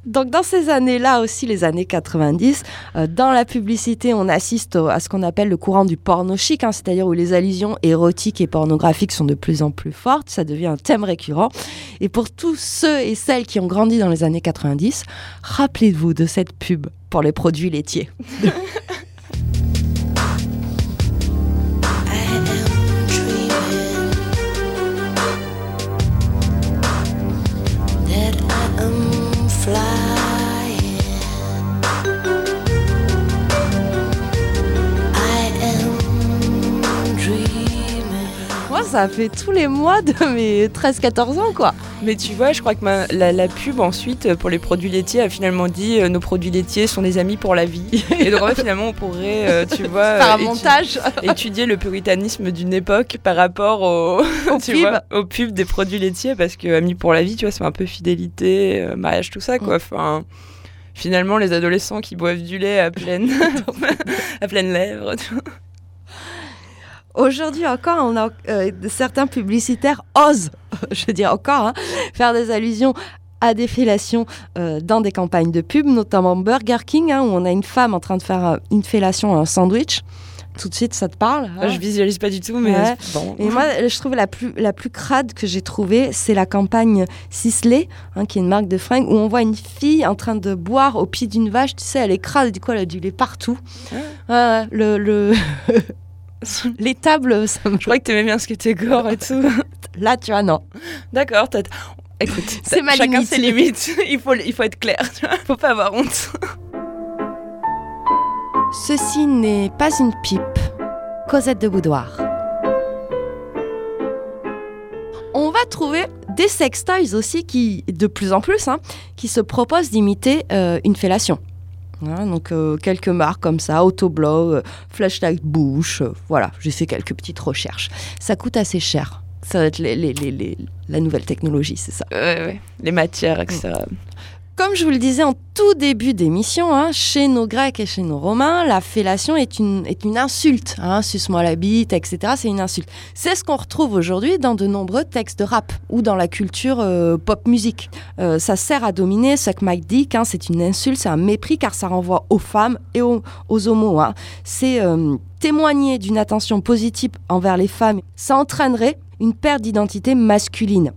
Donc dans ces années-là aussi, les années 90, euh, dans la publicité, on assiste à ce qu'on appelle le courant du porno chic, hein, c'est-à-dire où les allusions érotiques et pornographiques sont de plus en plus fortes, ça devient un thème récurrent. Et pour tous ceux et celles qui ont grandi dans les années 90, rappelez-vous de cette pub pour les produits laitiers. Moi, ça fait tous les mois de mes 13-14 ans, quoi. Mais tu vois, je crois que ma- la, la pub ensuite euh, pour les produits laitiers a finalement dit euh, nos produits laitiers sont des amis pour la vie. Et donc en fait, finalement on pourrait, euh, tu vois, Par un étu- montage. étudier le puritanisme d'une époque par rapport au, Aux tu pubs. vois, aux pubs des produits laitiers parce que amis pour la vie, tu vois, c'est un peu fidélité, euh, mariage, tout ça quoi. Enfin, finalement, les adolescents qui boivent du lait à pleine, à pleine lèvres. Aujourd'hui encore, on a, euh, certains publicitaires osent, je veux dire encore, hein, faire des allusions à des fellations euh, dans des campagnes de pub, notamment Burger King, hein, où on a une femme en train de faire euh, une fellation à un sandwich. Tout de suite, ça te parle hein? Je visualise pas du tout, mais Ouais. bon. Et moi, je trouve la plus, la plus crade que j'ai trouvée, c'est la campagne Sisley, hein, qui est une marque de fringues, où on voit une fille en train de boire au pied d'une vache. Tu sais, elle est crade, du coup, elle a du lait partout. Ah. Le, le... Les tables, ça me- Je crois que t'aimais bien ce qui était gore et tout. là, tu vois, non. D'accord, t'as- écoute, C'est ma chacun limite. ses limites. il, faut, il faut être clair, tu vois. Faut pas avoir honte. Ceci n'est pas une pipe. Cosette de boudoir. On va trouver des sextoys aussi qui, de plus en plus, hein, qui se proposent d'imiter euh, une fellation. Hein, donc euh, quelques marques comme ça, Autoblow, euh, Flashlight Bush, euh, voilà, j'ai fait quelques petites recherches. Ça coûte assez cher. Ça va être les- les- les- les- la nouvelle technologie, c'est ça. Ouais, ouais. Les matières, etc. Comme je vous le disais en tout début d'émission, hein, chez nos Grecs et chez nos Romains, la fellation est une, insulte. Hein, Suce-moi la bite, etc. C'est une insulte. C'est ce qu'on retrouve aujourd'hui dans de nombreux textes de rap ou dans la culture euh, pop musique. Euh, ça sert à dominer, suck my dick, hein, c'est une insulte, c'est un mépris car ça renvoie aux femmes et aux, aux homos. hein. C'est euh, témoigner d'une attention positive envers les femmes. Ça entraînerait une perte d'identité masculine.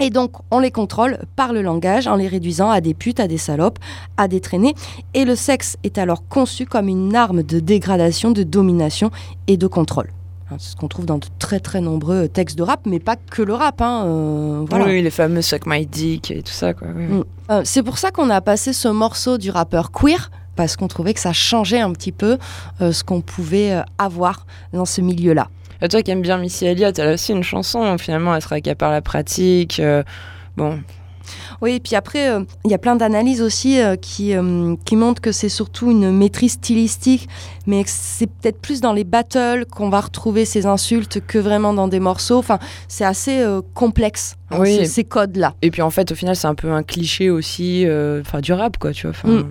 Et donc, on les contrôle par le langage en les réduisant à des putes, à des salopes, à des traînées. Et le sexe est alors conçu comme une arme de dégradation, de domination et de contrôle. Hein, C'est ce qu'on trouve dans de très très nombreux textes de rap, mais pas que le rap. hein, euh, voilà. Oui, les fameux Suck My Dick et tout ça, quoi. oui. Mm. Euh, c'est pour ça qu'on a passé ce morceau du rappeur queer, parce qu'on trouvait que ça changeait un petit peu euh, ce qu'on pouvait avoir dans ce milieu-là. Et toi qui aimes bien Missy Elliott, elle a aussi une chanson, finalement, elle se par la pratique. euh, bon, Oui, et puis après, euh, il y a plein d'analyses aussi euh, qui, euh, qui montrent que c'est surtout une maîtrise stylistique, mais que c'est peut-être plus dans les battles qu'on va retrouver ces insultes que vraiment dans des morceaux. Enfin, c'est assez complexe, hein, Oui. ces, ces codes-là. Et puis en fait, au final, c'est un peu un cliché aussi, enfin du rap, quoi, tu vois.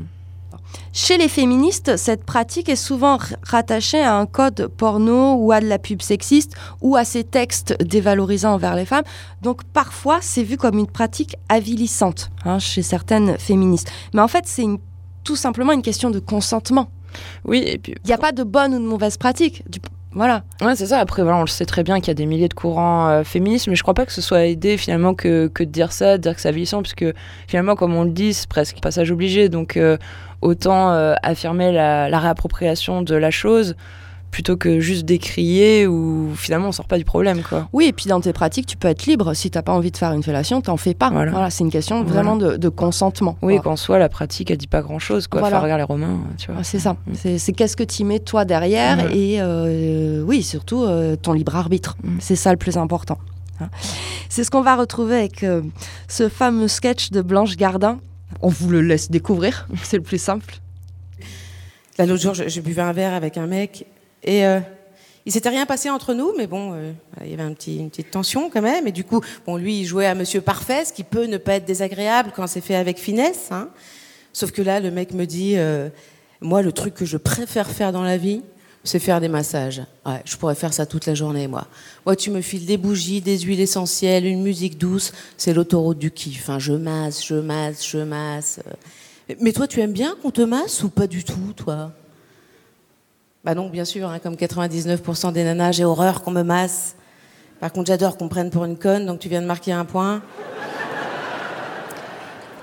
Chez les féministes, cette pratique est souvent rattachée à un code porno ou à de la pub sexiste ou à ces textes dévalorisants envers les femmes. Donc parfois, c'est vu comme une pratique avilissante hein, chez certaines féministes. Mais en fait, c'est tout simplement une question de consentement. Oui, et puis. Il n'y a pas de bonne ou de mauvaise pratique. Du- Voilà. Ouais, c'est ça. Après, voilà, on le sait très bien qu'il y a des milliers de courants euh, féministes, mais je crois pas que ce soit aidé finalement que, de dire ça, de dire que c'est avilissant, parce que finalement, comme on le dit, c'est presque passage obligé. Donc, euh, autant euh, affirmer la réappropriation de la chose plutôt que juste décrier ou finalement on sort pas du problème, quoi. Oui, et puis dans tes pratiques, tu peux être libre. Si tu n'as pas envie de faire une fellation, t'en fais pas. Voilà. Voilà, c'est une question Voilà. vraiment de, de consentement. Oui, qu'en soi, la pratique, elle dit pas grand chose, quoi. Voilà. Enfin, regarde les Romains, tu vois. Ah, C'est ça. C'est c'est qu'est-ce que tu mets toi derrière et euh, oui, surtout euh, ton libre arbitre. Mm. C'est ça le plus important. hein. C'est ce qu'on va retrouver avec euh, ce fameux sketch de Blanche Gardin. On vous le laisse découvrir, c'est le plus simple. Là, l'autre jour, je, je buvais un verre avec un mec et euh, il s'était rien passé entre nous, mais bon, euh, il y avait un petit, une petite tension quand même. Et du coup, bon, lui, il jouait à Monsieur Parfait, ce qui peut ne pas être désagréable quand c'est fait avec finesse. Hein. Sauf que là, le mec me dit, euh, moi, le truc que je préfère faire dans la vie, C'est faire des massages. Je pourrais faire ça toute la journée, moi. Moi, tu me files des bougies, des huiles essentielles, une musique douce. C'est l'autoroute du kiff. hein. Je masse, je masse, je masse. Mais toi, tu aimes bien qu'on te masse ou pas du tout, toi? Bah non, bien sûr. hein, comme 99% des nanas, j'ai horreur qu'on me masse. Par contre, j'adore qu'on prenne pour une conne, donc tu viens de marquer un point.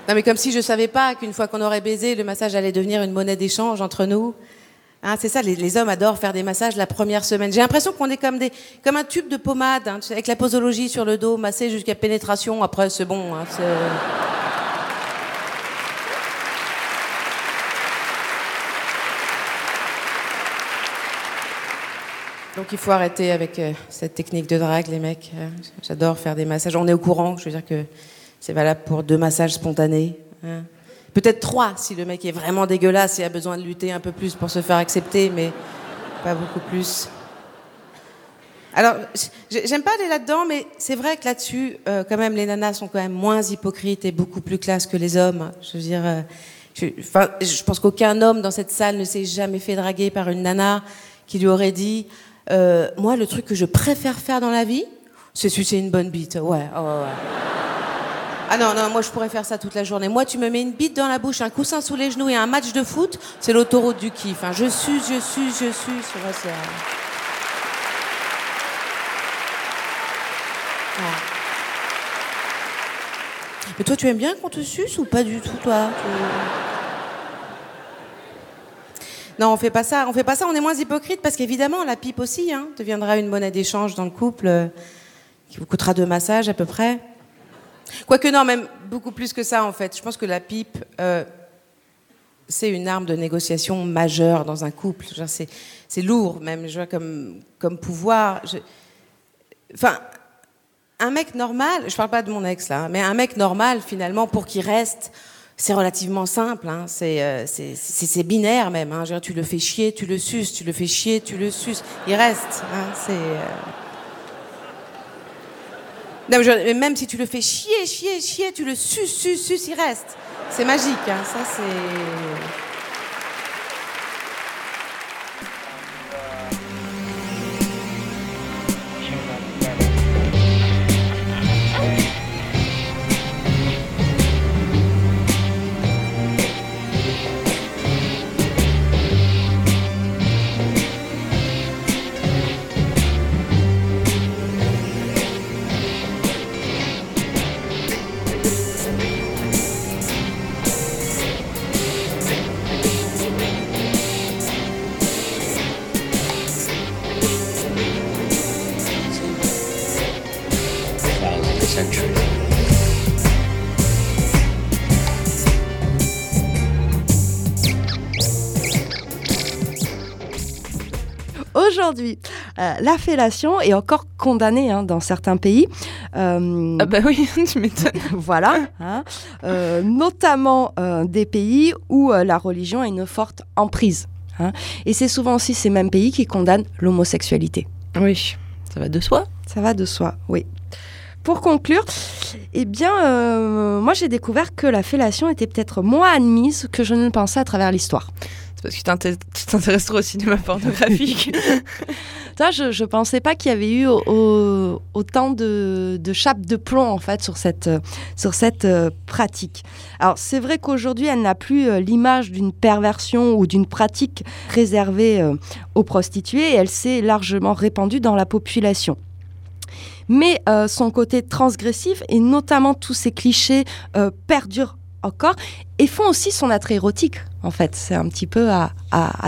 Non, mais comme si je savais pas qu'une fois qu'on aurait baisé, le massage allait devenir une monnaie d'échange entre nous. Hein, c'est ça, les, les hommes adorent faire des massages la première semaine. J'ai l'impression qu'on est comme, des, comme un tube de pommade, hein, avec la posologie sur le dos, massé jusqu'à pénétration. Après, c'est bon. hein, Donc il faut arrêter avec euh, cette technique de drague, les mecs. Euh, J'adore faire des massages. On est au courant, je veux dire que c'est valable pour deux massages spontanés. hein. Peut-être trois si le mec est vraiment dégueulasse et a besoin de lutter un peu plus pour se faire accepter, mais pas beaucoup plus. Alors, j'ai- j'aime pas aller là-dedans, mais c'est vrai que là-dessus, euh, quand même, les nanas sont quand même moins hypocrites et beaucoup plus classe que les hommes. Je veux dire, je pense qu'aucun homme dans cette salle ne s'est jamais fait draguer par une nana qui lui aurait dit euh, Moi, le truc que je préfère faire dans la vie, c'est sucer une bonne bite. Ouais, ouais, ouais. Ah non, non, moi je pourrais faire ça toute la journée. Moi, tu me mets une bite dans la bouche, un coussin sous les genoux et un match de foot, c'est l'autoroute du kiff. hein. Je suce, je suce, je suce. Euh. Mais toi, tu aimes bien qu'on te suce ou pas du tout, toi? Non, on fait pas ça. On fait pas ça. On est moins hypocrite parce qu'évidemment, la pipe aussi hein, deviendra une monnaie d'échange dans le couple euh, qui vous coûtera deux massages à peu près. Quoique non, même beaucoup plus que ça en fait. Je pense que la pipe, euh, c'est une arme de négociation majeure dans un couple. C'est, lourd même, je vois, comme, pouvoir. Enfin, un mec normal, je parle pas de mon ex là, hein, mais un mec normal finalement pour qu'il reste, c'est relativement simple. hein. C'est, euh, c'est, binaire même. hein. Tu le fais chier, tu le suces, tu le fais chier, tu le suces. Il reste. hein. Euh, même si tu le fais chier, chier, chier, tu le suces, suces, suces, il reste. C'est magique, ça c'est. La fellation est encore condamnée hein, dans certains pays. Euh, Ah bah oui, tu m'étonnes. voilà, hein. Euh, notamment euh, des pays où euh, la religion a une forte emprise. hein. Et c'est souvent aussi ces mêmes pays qui condamnent l'homosexualité. Oui, ça va de soi. Ça va de soi, oui. Pour conclure, eh bien, moi j'ai découvert que la fellation était peut-être moins admise que je ne le pensais à travers l'histoire. C'est parce que tu t'inté- tu t'intéresses trop au cinéma pornographique. Je ne pensais pas qu'il y avait eu au- au- autant de, de chapes de plomb en fait sur cette, sur cette euh, pratique. Alors c'est vrai qu'aujourd'hui elle n'a plus euh, l'image d'une perversion ou d'une pratique réservée euh, aux prostituées elle s'est largement répandue dans la population. Mais son côté transgressif et notamment tous ces clichés perdurent encore et font aussi son attrait érotique en fait. C'est un petit peu à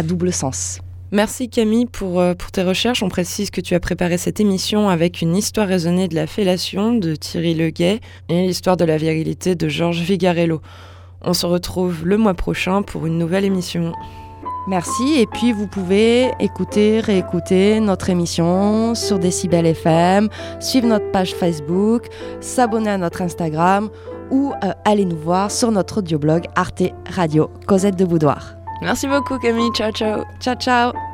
double sens. Merci Camille pour, euh, pour tes recherches. On précise que tu as préparé cette émission avec une histoire raisonnée de la fellation de Thierry Leguet et l'histoire de la virilité de Georges Vigarello. On se retrouve le mois prochain pour une nouvelle émission. Merci. Et puis, vous pouvez écouter, réécouter notre émission sur Décibel FM, suivre notre page Facebook, s'abonner à notre Instagram ou euh, aller nous voir sur notre audioblog Arte Radio Cosette de Boudoir. Merci beaucoup Camille. Ciao ciao. Ciao, ciao